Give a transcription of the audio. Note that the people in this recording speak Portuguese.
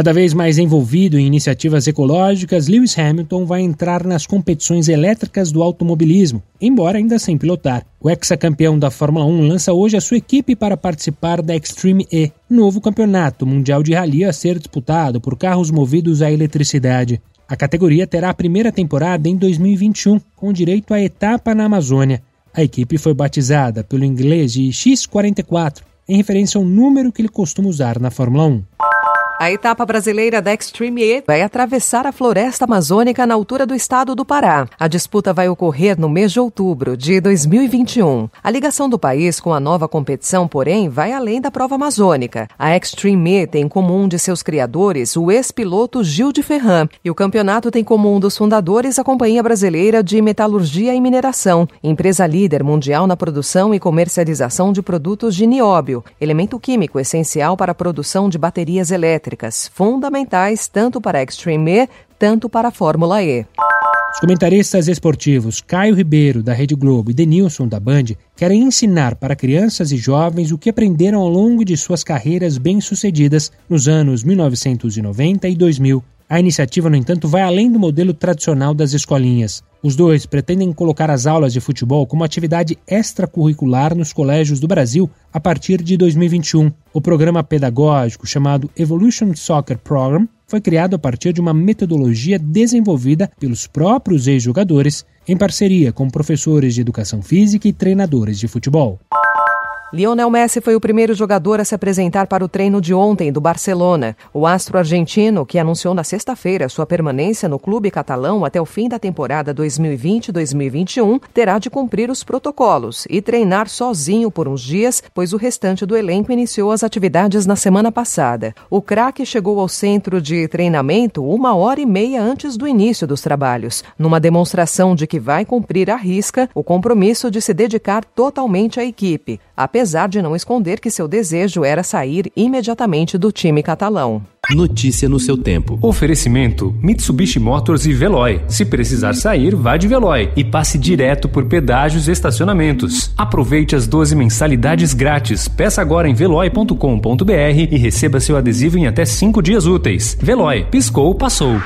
Cada vez mais envolvido em iniciativas ecológicas, Lewis Hamilton vai entrar nas competições elétricas do automobilismo, embora ainda sem pilotar. O ex-campeão da Fórmula 1 lança hoje a sua equipe para participar da Extreme E, novo campeonato mundial de rally a ser disputado por carros movidos a eletricidade. A categoria terá a primeira temporada em 2021, com direito à etapa na Amazônia. A equipe foi batizada pelo inglês de X44, em referência ao número que ele costuma usar na Fórmula 1. A etapa brasileira da Extreme E vai atravessar a floresta amazônica na altura do estado do Pará. A disputa vai ocorrer no mês de outubro de 2021. A ligação do país com a nova competição, porém, vai além da prova amazônica. A Extreme E tem como um de seus criadores o ex-piloto Gil de Ferran, e o campeonato tem como um dos fundadores a Companhia Brasileira de Metalurgia e Mineração, empresa líder mundial na produção e comercialização de produtos de nióbio, elemento químico essencial para a produção de baterias elétricas elétricas, fundamentais tanto para a Extreme E, tanto para a Fórmula E. Os comentaristas esportivos Caio Ribeiro, da Rede Globo, e Denilson, da Band, querem ensinar para crianças e jovens o que aprenderam ao longo de suas carreiras bem-sucedidas nos anos 1990 e 2000. A iniciativa, no entanto, vai além do modelo tradicional das escolinhas. Os dois pretendem colocar as aulas de futebol como atividade extracurricular nos colégios do Brasil a partir de 2021. O programa pedagógico chamado Evolution Soccer Program foi criado a partir de uma metodologia desenvolvida pelos próprios ex-jogadores em parceria com professores de educação física e treinadores de futebol. Lionel Messi foi o primeiro jogador a se apresentar para o treino de ontem do Barcelona. O astro argentino, que anunciou na sexta-feira sua permanência no clube catalão até o fim da temporada 2020-2021, terá de cumprir os protocolos e treinar sozinho por uns dias, pois o restante do elenco iniciou as atividades na semana passada. O craque chegou ao centro de treinamento uma hora e meia antes do início dos trabalhos, numa demonstração de que vai cumprir à risca o compromisso de se dedicar totalmente à equipe apesar de não esconder que seu desejo era sair imediatamente do time catalão. Notícia no seu tempo. Oferecimento: Mitsubishi Motors e Veloy. Se precisar sair, vá de Veloy e passe direto por pedágios e estacionamentos. Aproveite as 12 mensalidades grátis. Peça agora em veloy.com.br e receba seu adesivo em até 5 dias úteis. Veloy, piscou, passou.